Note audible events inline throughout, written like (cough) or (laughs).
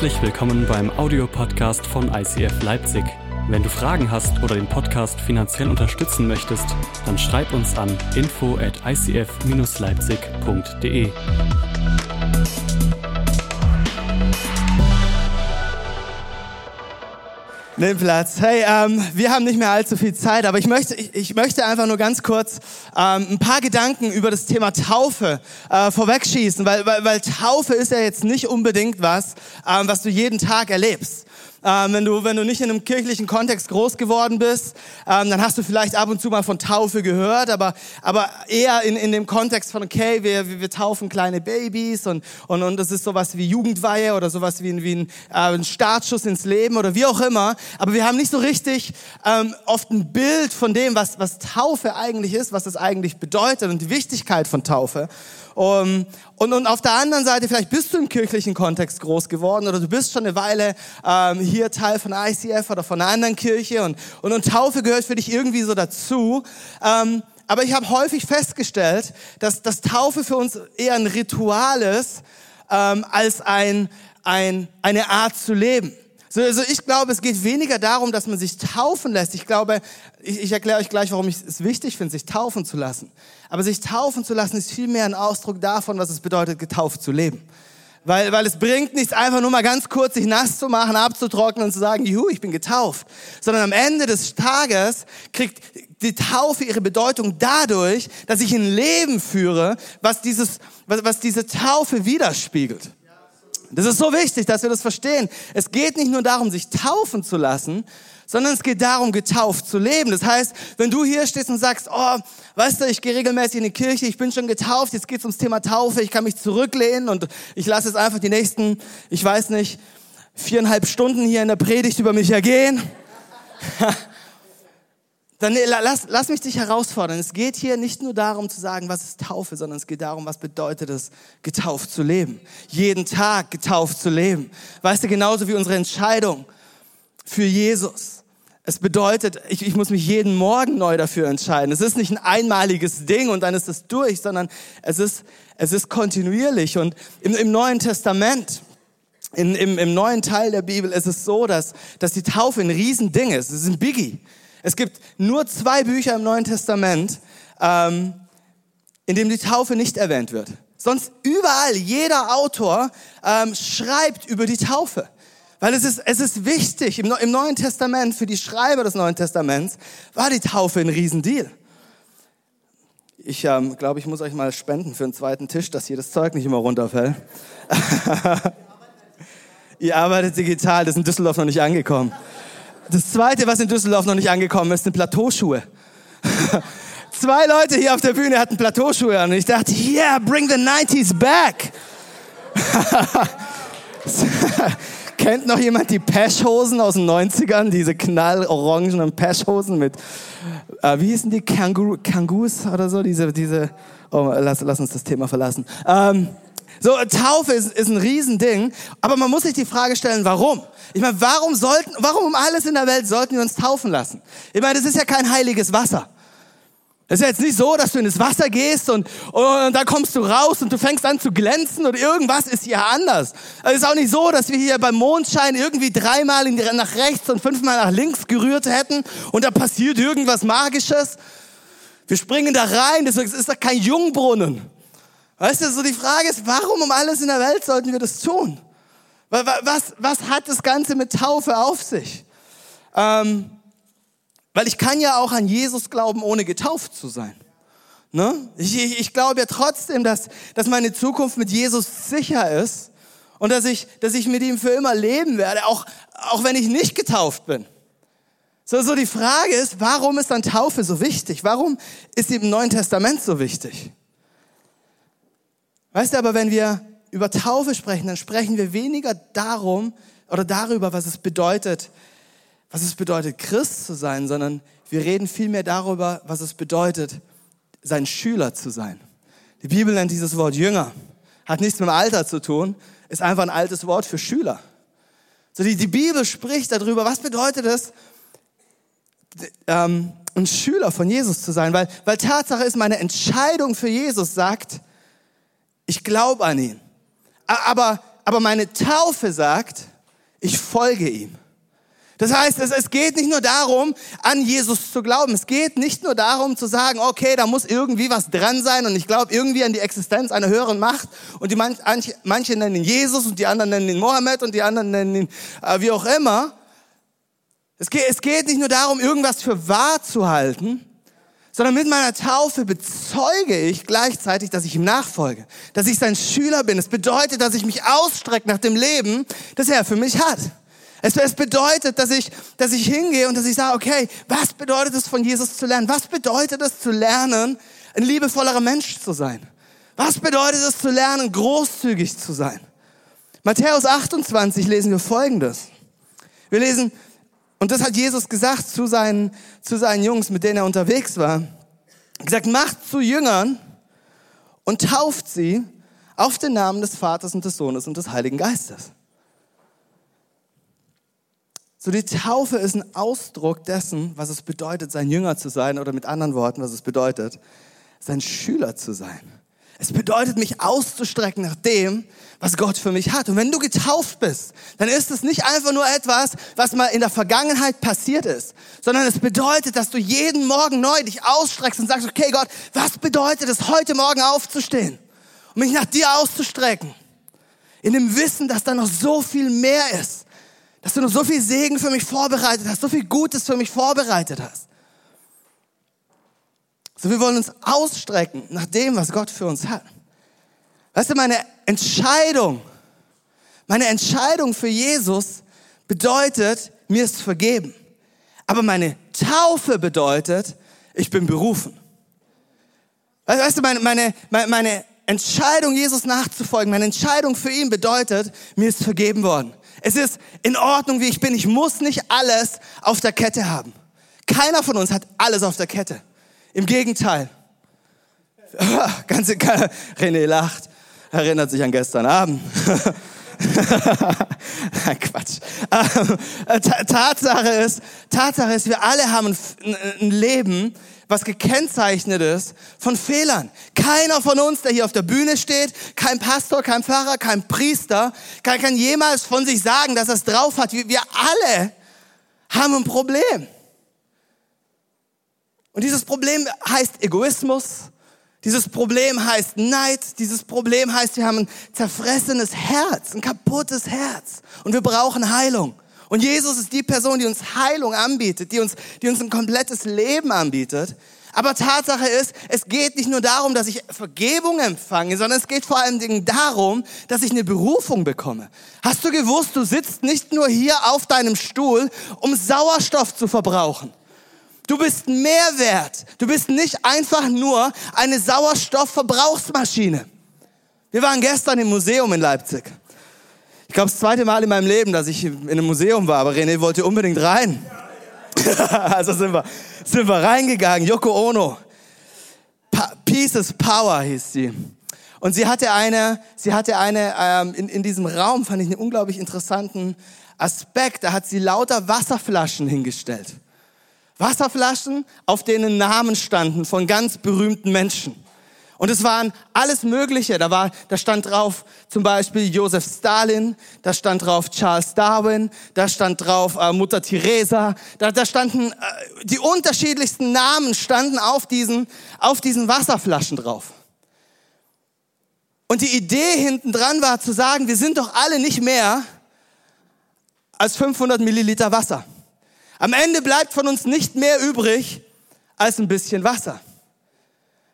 Herzlich willkommen beim Audiopodcast von ICF Leipzig. Wenn du Fragen hast oder den Podcast finanziell unterstützen möchtest, dann schreib uns an info at icf-leipzig.de. Nimm Platz. Hey, ähm, wir haben nicht mehr allzu viel Zeit, aber ich möchte, ich, ich möchte einfach nur ganz kurz ähm, ein paar Gedanken über das Thema Taufe äh, vorwegschießen, weil, weil, weil Taufe ist ja jetzt nicht unbedingt was, ähm, was du jeden Tag erlebst. Ähm, wenn, du, wenn du nicht in einem kirchlichen Kontext groß geworden bist, ähm, dann hast du vielleicht ab und zu mal von Taufe gehört, aber, aber eher in, in dem Kontext von, okay, wir, wir, taufen kleine Babys und, und, und das ist sowas wie Jugendweihe oder sowas wie, wie ein, äh, ein Startschuss ins Leben oder wie auch immer. Aber wir haben nicht so richtig ähm, oft ein Bild von dem, was, was Taufe eigentlich ist, was das eigentlich bedeutet und die Wichtigkeit von Taufe. Um, und, und auf der anderen Seite, vielleicht bist du im kirchlichen Kontext groß geworden oder du bist schon eine Weile ähm, hier Teil von ICF oder von einer anderen Kirche und, und, und Taufe gehört für dich irgendwie so dazu. Ähm, aber ich habe häufig festgestellt, dass, dass Taufe für uns eher ein Ritual ist ähm, als ein, ein, eine Art zu leben. So, also ich glaube, es geht weniger darum, dass man sich taufen lässt. Ich glaube, ich, ich erkläre euch gleich, warum ich es wichtig finde, sich taufen zu lassen. Aber sich taufen zu lassen ist vielmehr ein Ausdruck davon, was es bedeutet, getauft zu leben. Weil, weil es bringt nichts, einfach nur mal ganz kurz sich nass zu machen, abzutrocknen und zu sagen, juhu, ich bin getauft. Sondern am Ende des Tages kriegt die Taufe ihre Bedeutung dadurch, dass ich ein Leben führe, was, dieses, was, was diese Taufe widerspiegelt. Das ist so wichtig, dass wir das verstehen. Es geht nicht nur darum, sich taufen zu lassen, sondern es geht darum, getauft zu leben. Das heißt, wenn du hier stehst und sagst, oh, weißt du, ich gehe regelmäßig in die Kirche, ich bin schon getauft, jetzt geht's ums Thema Taufe, ich kann mich zurücklehnen und ich lasse jetzt einfach die nächsten, ich weiß nicht, viereinhalb Stunden hier in der Predigt über mich ergehen. (laughs) dann lass, lass mich dich herausfordern. Es geht hier nicht nur darum zu sagen, was ist Taufe, sondern es geht darum, was bedeutet es, getauft zu leben. Jeden Tag getauft zu leben. Weißt du, genauso wie unsere Entscheidung für Jesus. Es bedeutet, ich, ich muss mich jeden Morgen neu dafür entscheiden. Es ist nicht ein einmaliges Ding und dann ist es durch, sondern es ist, es ist kontinuierlich. Und im, im Neuen Testament, in, im, im neuen Teil der Bibel ist es so, dass, dass die Taufe ein Riesending ist. Es ist ein Biggie. Es gibt nur zwei Bücher im Neuen Testament, ähm, in dem die Taufe nicht erwähnt wird. Sonst überall, jeder Autor ähm, schreibt über die Taufe. Weil es ist, es ist wichtig, im, im Neuen Testament, für die Schreiber des Neuen Testaments, war die Taufe ein Riesendeal. Ich ähm, glaube, ich muss euch mal spenden für einen zweiten Tisch, dass hier das Zeug nicht immer runterfällt. (laughs) Ihr arbeitet digital, das ist in Düsseldorf noch nicht angekommen. Das zweite, was in Düsseldorf noch nicht angekommen ist, sind Plateauschuhe. (laughs) Zwei Leute hier auf der Bühne hatten Plateauschuhe an und ich dachte, yeah, bring the 90s back. (laughs) Kennt noch jemand die Pesh-Hosen aus den 90ern? Diese knallorangenen Pesh-Hosen mit, äh, wie hießen die? Kangoos oder so? Diese, diese, oh, lass, lass uns das Thema verlassen. Ähm, so, Taufe ist, ist ein Riesending, aber man muss sich die Frage stellen, warum? Ich meine, warum sollten, warum um alles in der Welt sollten wir uns taufen lassen? Ich meine, das ist ja kein heiliges Wasser. Es ist ja jetzt nicht so, dass du in das Wasser gehst und, und dann kommst du raus und du fängst an zu glänzen und irgendwas ist hier anders. Es ist auch nicht so, dass wir hier beim Mondschein irgendwie dreimal nach rechts und fünfmal nach links gerührt hätten und da passiert irgendwas Magisches. Wir springen da rein, das ist doch kein Jungbrunnen. Weißt du, so die Frage ist, warum um alles in der Welt sollten wir das tun? Was, was hat das Ganze mit Taufe auf sich? Ähm, weil ich kann ja auch an Jesus glauben, ohne getauft zu sein. Ne? Ich, ich, ich glaube ja trotzdem, dass, dass meine Zukunft mit Jesus sicher ist und dass ich, dass ich mit ihm für immer leben werde, auch, auch wenn ich nicht getauft bin. So, so die Frage ist, warum ist dann Taufe so wichtig? Warum ist sie im Neuen Testament so wichtig? Weißt du, aber wenn wir über Taufe sprechen, dann sprechen wir weniger darum oder darüber, was es bedeutet, was es bedeutet, Christ zu sein, sondern wir reden vielmehr darüber, was es bedeutet, sein Schüler zu sein. Die Bibel nennt dieses Wort Jünger. Hat nichts mit dem Alter zu tun, ist einfach ein altes Wort für Schüler. So die, die Bibel spricht darüber, was bedeutet es, ähm, ein Schüler von Jesus zu sein, weil, weil Tatsache ist, meine Entscheidung für Jesus sagt, ich glaube an ihn. Aber, aber meine Taufe sagt, ich folge ihm. Das heißt, es, es geht nicht nur darum, an Jesus zu glauben. Es geht nicht nur darum zu sagen, okay, da muss irgendwie was dran sein und ich glaube irgendwie an die Existenz einer höheren Macht. Und die manche, manche nennen ihn Jesus und die anderen nennen ihn Mohammed und die anderen nennen ihn äh, wie auch immer. Es geht, es geht nicht nur darum, irgendwas für wahr zu halten, sondern mit meiner Taufe bezeuge ich gleichzeitig, dass ich ihm nachfolge, dass ich sein Schüler bin. Es bedeutet, dass ich mich ausstrecke nach dem Leben, das er für mich hat. Es, es bedeutet, dass ich, dass ich hingehe und dass ich sage, okay, was bedeutet es von Jesus zu lernen? Was bedeutet es zu lernen, ein liebevollerer Mensch zu sein? Was bedeutet es zu lernen, großzügig zu sein? Matthäus 28 lesen wir Folgendes. Wir lesen, und das hat Jesus gesagt zu seinen, zu seinen Jungs, mit denen er unterwegs war. Er gesagt, macht zu Jüngern und tauft sie auf den Namen des Vaters und des Sohnes und des Heiligen Geistes. So die Taufe ist ein Ausdruck dessen, was es bedeutet, sein Jünger zu sein oder mit anderen Worten, was es bedeutet, sein Schüler zu sein. Es bedeutet, mich auszustrecken nach dem, was Gott für mich hat. Und wenn du getauft bist, dann ist es nicht einfach nur etwas, was mal in der Vergangenheit passiert ist, sondern es bedeutet, dass du jeden Morgen neu dich ausstreckst und sagst, okay Gott, was bedeutet es, heute Morgen aufzustehen und mich nach dir auszustrecken? In dem Wissen, dass da noch so viel mehr ist, dass du noch so viel Segen für mich vorbereitet hast, so viel Gutes für mich vorbereitet hast. So, wir wollen uns ausstrecken nach dem, was Gott für uns hat. Weißt du, meine Entscheidung, meine Entscheidung für Jesus bedeutet, mir ist vergeben. Aber meine Taufe bedeutet, ich bin berufen. Weißt du, meine, meine, meine Entscheidung, Jesus nachzufolgen, meine Entscheidung für ihn bedeutet, mir ist vergeben worden. Es ist in Ordnung, wie ich bin. Ich muss nicht alles auf der Kette haben. Keiner von uns hat alles auf der Kette. Im Gegenteil. (laughs) Ganz. René lacht, erinnert sich an gestern Abend. (laughs) Quatsch. Ähm, Tatsache ist, Tatsache ist, wir alle haben ein Leben, was gekennzeichnet ist von Fehlern. Keiner von uns, der hier auf der Bühne steht, kein Pastor, kein Pfarrer, kein Priester, kann, kann jemals von sich sagen, dass er es drauf hat. Wir alle haben ein Problem. Und dieses Problem heißt Egoismus. Dieses Problem heißt Neid. Dieses Problem heißt, wir haben ein zerfressenes Herz, ein kaputtes Herz. Und wir brauchen Heilung. Und Jesus ist die Person, die uns Heilung anbietet, die uns, die uns ein komplettes Leben anbietet. Aber Tatsache ist, es geht nicht nur darum, dass ich Vergebung empfange, sondern es geht vor allen Dingen darum, dass ich eine Berufung bekomme. Hast du gewusst, du sitzt nicht nur hier auf deinem Stuhl, um Sauerstoff zu verbrauchen. Du bist mehr wert. Du bist nicht einfach nur eine Sauerstoffverbrauchsmaschine. Wir waren gestern im Museum in Leipzig. Ich glaube, das zweite Mal in meinem Leben, dass ich in einem Museum war, aber René wollte unbedingt rein. (laughs) also sind wir, sind wir reingegangen. Yoko Ono. Pa Pieces Power hieß sie. Und sie hatte eine, sie hatte eine, ähm, in, in diesem Raum fand ich einen unglaublich interessanten Aspekt. Da hat sie lauter Wasserflaschen hingestellt. Wasserflaschen, auf denen Namen standen von ganz berühmten Menschen. Und es waren alles Mögliche. Da war, da stand drauf zum Beispiel Josef Stalin, da stand drauf Charles Darwin, da stand drauf äh, Mutter Teresa, da, da standen äh, die unterschiedlichsten Namen standen auf diesen, auf diesen Wasserflaschen drauf. Und die Idee hinten dran war zu sagen, wir sind doch alle nicht mehr als 500 Milliliter Wasser. Am Ende bleibt von uns nicht mehr übrig als ein bisschen Wasser.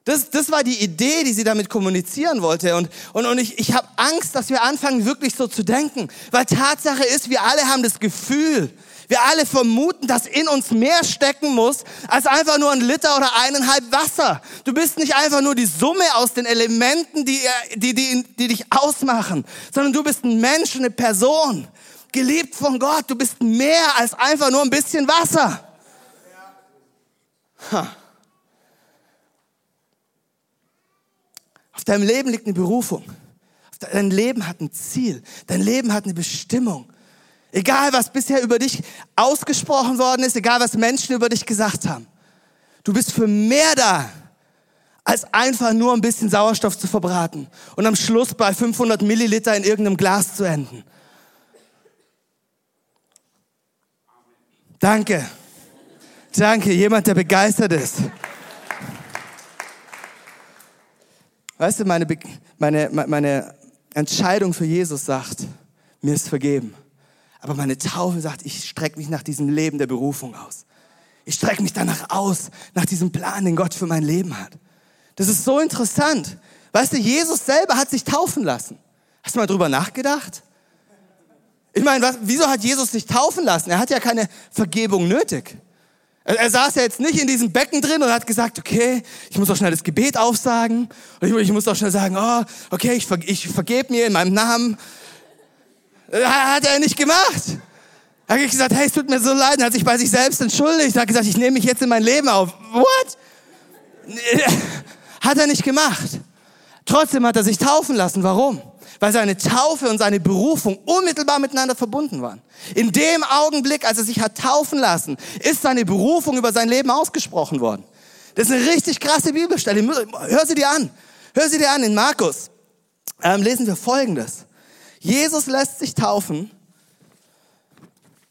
Das, das war die Idee, die sie damit kommunizieren wollte. Und, und, und ich, ich habe Angst, dass wir anfangen, wirklich so zu denken. Weil Tatsache ist, wir alle haben das Gefühl, wir alle vermuten, dass in uns mehr stecken muss, als einfach nur ein Liter oder eineinhalb Wasser. Du bist nicht einfach nur die Summe aus den Elementen, die, die, die, die dich ausmachen, sondern du bist ein Mensch, eine Person, geliebt von Gott. Du bist mehr als einfach nur ein bisschen Wasser. Ha. Auf deinem Leben liegt eine Berufung. Dein Leben hat ein Ziel. Dein Leben hat eine Bestimmung. Egal, was bisher über dich ausgesprochen worden ist, egal, was Menschen über dich gesagt haben. Du bist für mehr da, als einfach nur ein bisschen Sauerstoff zu verbraten und am Schluss bei 500 Milliliter in irgendeinem Glas zu enden. Danke. Danke, jemand, der begeistert ist. Weißt du, meine, meine, meine Entscheidung für Jesus sagt, mir ist vergeben. Aber meine Taufe sagt, ich strecke mich nach diesem Leben der Berufung aus. Ich strecke mich danach aus, nach diesem Plan, den Gott für mein Leben hat. Das ist so interessant. Weißt du, Jesus selber hat sich taufen lassen. Hast du mal drüber nachgedacht? Ich meine, was, wieso hat Jesus sich taufen lassen? Er hat ja keine Vergebung nötig. Er, er, saß ja jetzt nicht in diesem Becken drin und hat gesagt, okay, ich muss doch schnell das Gebet aufsagen. Und ich, ich muss doch schnell sagen, oh, okay, ich, ich vergebe mir in meinem Namen. Äh, hat er nicht gemacht. Er hat gesagt, hey, es tut mir so leid. Er hat sich bei sich selbst entschuldigt. Er hat gesagt, ich nehme mich jetzt in mein Leben auf. What? Hat er nicht gemacht. Trotzdem hat er sich taufen lassen. Warum? Weil seine Taufe und seine Berufung unmittelbar miteinander verbunden waren. In dem Augenblick, als er sich hat taufen lassen, ist seine Berufung über sein Leben ausgesprochen worden. Das ist eine richtig krasse Bibelstelle. Hör sie dir an. Hör sie dir an in Markus. Ähm, lesen wir Folgendes. Jesus lässt sich taufen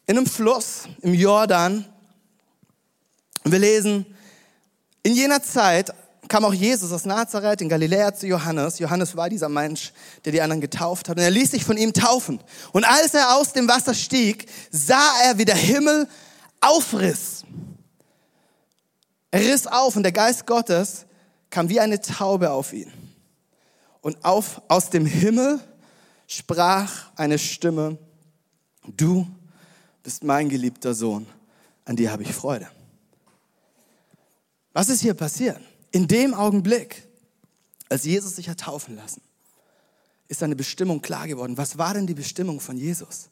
in einem Fluss im Jordan. Und wir lesen, in jener Zeit kam auch Jesus aus Nazareth in Galiläa zu Johannes. Johannes war dieser Mensch, der die anderen getauft hat. Und er ließ sich von ihm taufen. Und als er aus dem Wasser stieg, sah er, wie der Himmel aufriss. Er riss auf und der Geist Gottes kam wie eine Taube auf ihn. Und auf, aus dem Himmel sprach eine Stimme, du bist mein geliebter Sohn, an dir habe ich Freude. Was ist hier passiert? In dem Augenblick, als Jesus sich hat taufen lassen, ist seine Bestimmung klar geworden. Was war denn die Bestimmung von Jesus?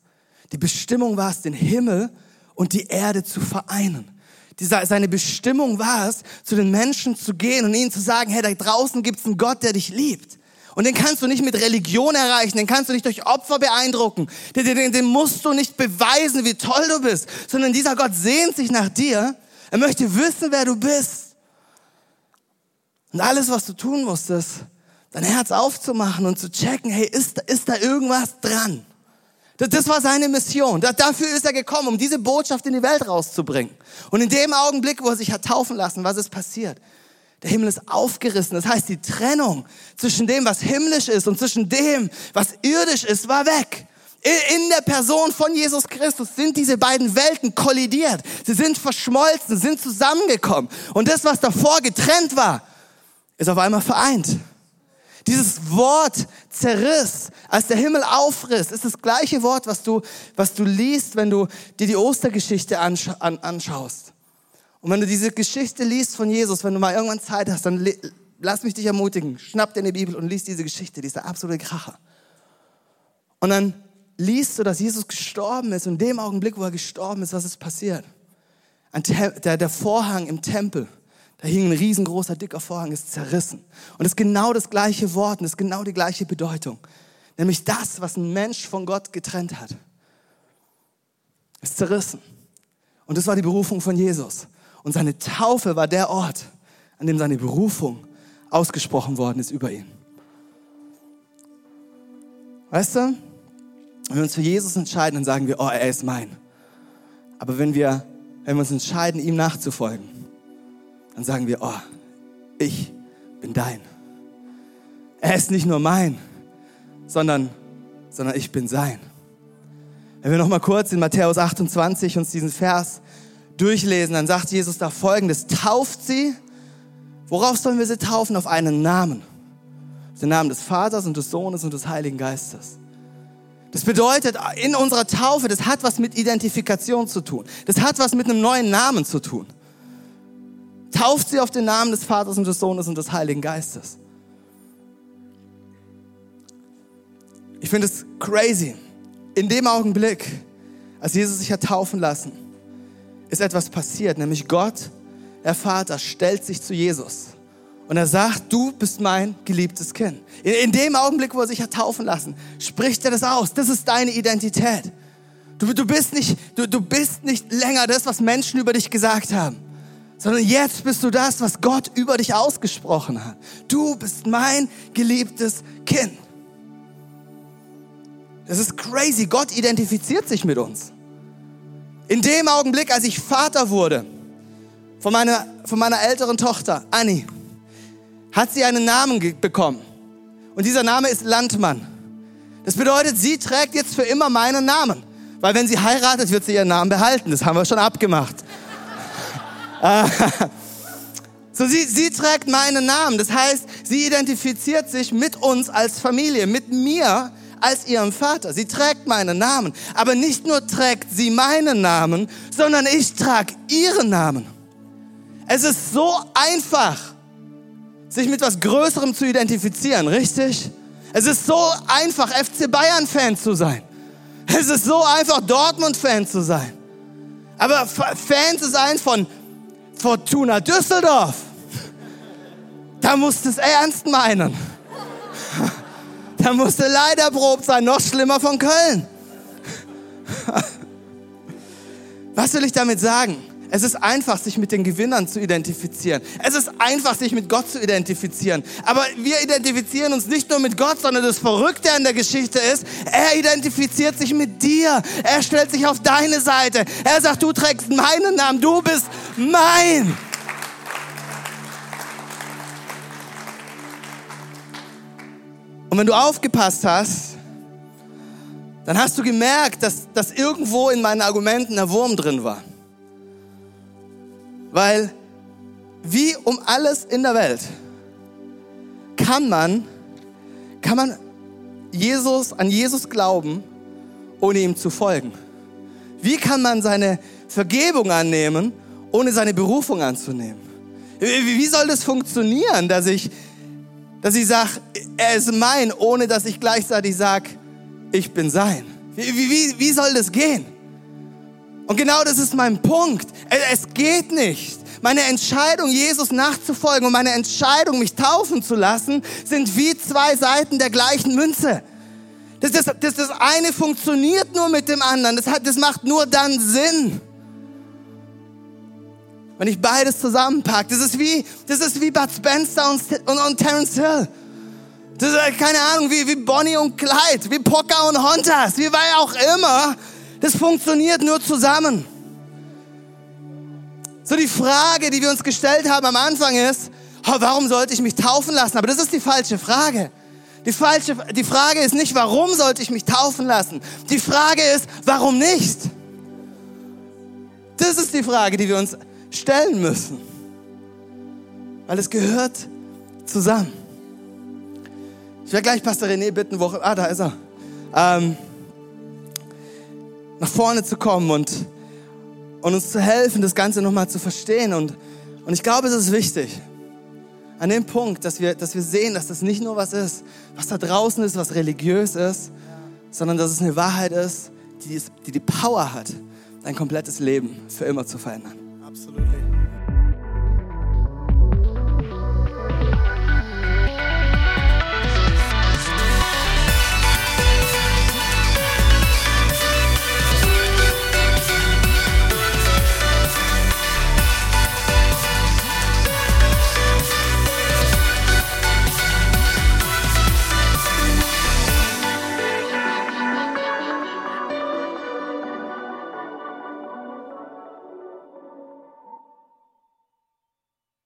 Die Bestimmung war es, den Himmel und die Erde zu vereinen. seine Bestimmung war es, zu den Menschen zu gehen und ihnen zu sagen, hey, da draußen gibt es einen Gott, der dich liebt. Und den kannst du nicht mit Religion erreichen, den kannst du nicht durch Opfer beeindrucken, den, den, den musst du nicht beweisen, wie toll du bist, sondern dieser Gott sehnt sich nach dir. Er möchte wissen, wer du bist. Und alles, was du tun musst, ist, dein Herz aufzumachen und zu checken, hey, ist, ist da irgendwas dran? Das, das war seine Mission. Da, dafür ist er gekommen, um diese Botschaft in die Welt rauszubringen. Und in dem Augenblick, wo er sich hat taufen lassen, was ist passiert? Der Himmel ist aufgerissen. Das heißt, die Trennung zwischen dem, was himmlisch ist und zwischen dem, was irdisch ist, war weg. In der Person von Jesus Christus sind diese beiden Welten kollidiert. Sie sind verschmolzen, sind zusammengekommen. Und das, was davor getrennt war, ist auf einmal vereint. Dieses Wort zerriss, als der Himmel aufriss, ist das gleiche Wort, was du, was du liest, wenn du dir die Ostergeschichte anscha an, anschaust. Und wenn du diese Geschichte liest von Jesus, wenn du mal irgendwann Zeit hast, dann lass mich dich ermutigen, schnapp dir eine Bibel und liest diese Geschichte, die absolute Kracher. Und dann liest du, dass Jesus gestorben ist und in dem Augenblick, wo er gestorben ist, was ist passiert? Der, der Vorhang im Tempel da hing ein riesengroßer, dicker Vorhang, ist zerrissen. Und es ist genau das gleiche Wort und es ist genau die gleiche Bedeutung. Nämlich das, was ein Mensch von Gott getrennt hat, ist zerrissen. Und das war die Berufung von Jesus. Und seine Taufe war der Ort, an dem seine Berufung ausgesprochen worden ist über ihn. Weißt du, wenn wir uns für Jesus entscheiden, dann sagen wir, oh, er ist mein. Aber wenn wir, wenn wir uns entscheiden, ihm nachzufolgen, dann sagen wir, oh, ich bin dein. Er ist nicht nur mein, sondern, sondern ich bin sein. Wenn wir noch mal kurz in Matthäus 28 uns diesen Vers durchlesen, dann sagt Jesus da folgendes, tauft sie. Worauf sollen wir sie taufen? Auf einen Namen. Den Namen des Vaters und des Sohnes und des Heiligen Geistes. Das bedeutet, in unserer Taufe, das hat was mit Identifikation zu tun. Das hat was mit einem neuen Namen zu tun. Tauft sie auf den Namen des Vaters und des Sohnes und des Heiligen Geistes. Ich finde es crazy. In dem Augenblick, als Jesus sich hat taufen lassen, ist etwas passiert, nämlich Gott, der Vater, stellt sich zu Jesus. Und er sagt, du bist mein geliebtes Kind. In, in, dem Augenblick, wo er sich hat taufen lassen, spricht er das aus. Das ist deine Identität. Du, du, bist nicht, du, du bist nicht länger das, was Menschen über dich gesagt haben sondern jetzt bist du das, was Gott über dich ausgesprochen hat. Du bist mein geliebtes Kind. Das ist crazy. Gott identifiziert sich mit uns. In dem Augenblick, als ich Vater wurde, von meiner, von meiner älteren Tochter, Annie, hat sie einen Namen bekommen. Und dieser Name ist Landmann. Das bedeutet, sie trägt jetzt für immer meinen Namen. Weil wenn sie heiratet, wird sie ihren Namen behalten. Das haben wir schon abgemacht. (laughs) so, sie, sie trägt meinen Namen. Das heißt, sie identifiziert sich mit uns als Familie, mit mir als ihrem Vater. Sie trägt meinen Namen. Aber nicht nur trägt sie meinen Namen, sondern ich trage ihren Namen. Es ist so einfach, sich mit was Größerem zu identifizieren, richtig? Es ist so einfach, FC Bayern-Fan zu sein. Es ist so einfach, Dortmund-Fan zu sein. Aber Fan zu sein von Fortuna Düsseldorf, da musst du es ernst meinen. Da musst du leider probt sein, noch schlimmer von Köln. Was will ich damit sagen? Es ist einfach, sich mit den Gewinnern zu identifizieren. Es ist einfach, sich mit Gott zu identifizieren. Aber wir identifizieren uns nicht nur mit Gott, sondern das Verrückte an der Geschichte ist, er identifiziert sich mit dir. Er stellt sich auf deine Seite. Er sagt, du trägst meinen Namen, du bist mein. Und wenn du aufgepasst hast, dann hast du gemerkt, dass, dass irgendwo in meinen Argumenten der Wurm drin war. Weil wie um alles in der Welt kann man, kann man Jesus, an Jesus glauben, ohne ihm zu folgen? Wie kann man seine Vergebung annehmen, ohne seine Berufung anzunehmen? Wie soll das funktionieren, dass ich, dass ich sage, er ist mein, ohne dass ich gleichzeitig sage, ich bin sein? Wie, wie, wie soll das gehen? Und genau das ist mein Punkt. Es geht nicht. Meine Entscheidung, Jesus nachzufolgen und meine Entscheidung, mich taufen zu lassen, sind wie zwei Seiten der gleichen Münze. Das, das, das, das eine funktioniert nur mit dem anderen. Das, das macht nur dann Sinn. Wenn ich beides zusammenpacke. Das ist wie, das ist wie Bud Spencer und, und, und Terence Hill. Das ist keine Ahnung, wie, wie Bonnie und Clyde, wie Pocker und Hontas, wie weil auch immer. Das funktioniert nur zusammen. So die Frage, die wir uns gestellt haben am Anfang ist, warum sollte ich mich taufen lassen? Aber das ist die falsche Frage. Die, falsche, die Frage ist nicht, warum sollte ich mich taufen lassen? Die Frage ist, warum nicht? Das ist die Frage, die wir uns stellen müssen. Weil es gehört zusammen. Ich werde gleich Pastor René bitten, wo, ah, da ist er. Ähm, nach vorne zu kommen und, und uns zu helfen, das Ganze nochmal zu verstehen. Und, und ich glaube, es ist wichtig, an dem Punkt, dass wir, dass wir sehen, dass das nicht nur was ist, was da draußen ist, was religiös ist, sondern dass es eine Wahrheit ist, die die, die Power hat, dein komplettes Leben für immer zu verändern. Absolut.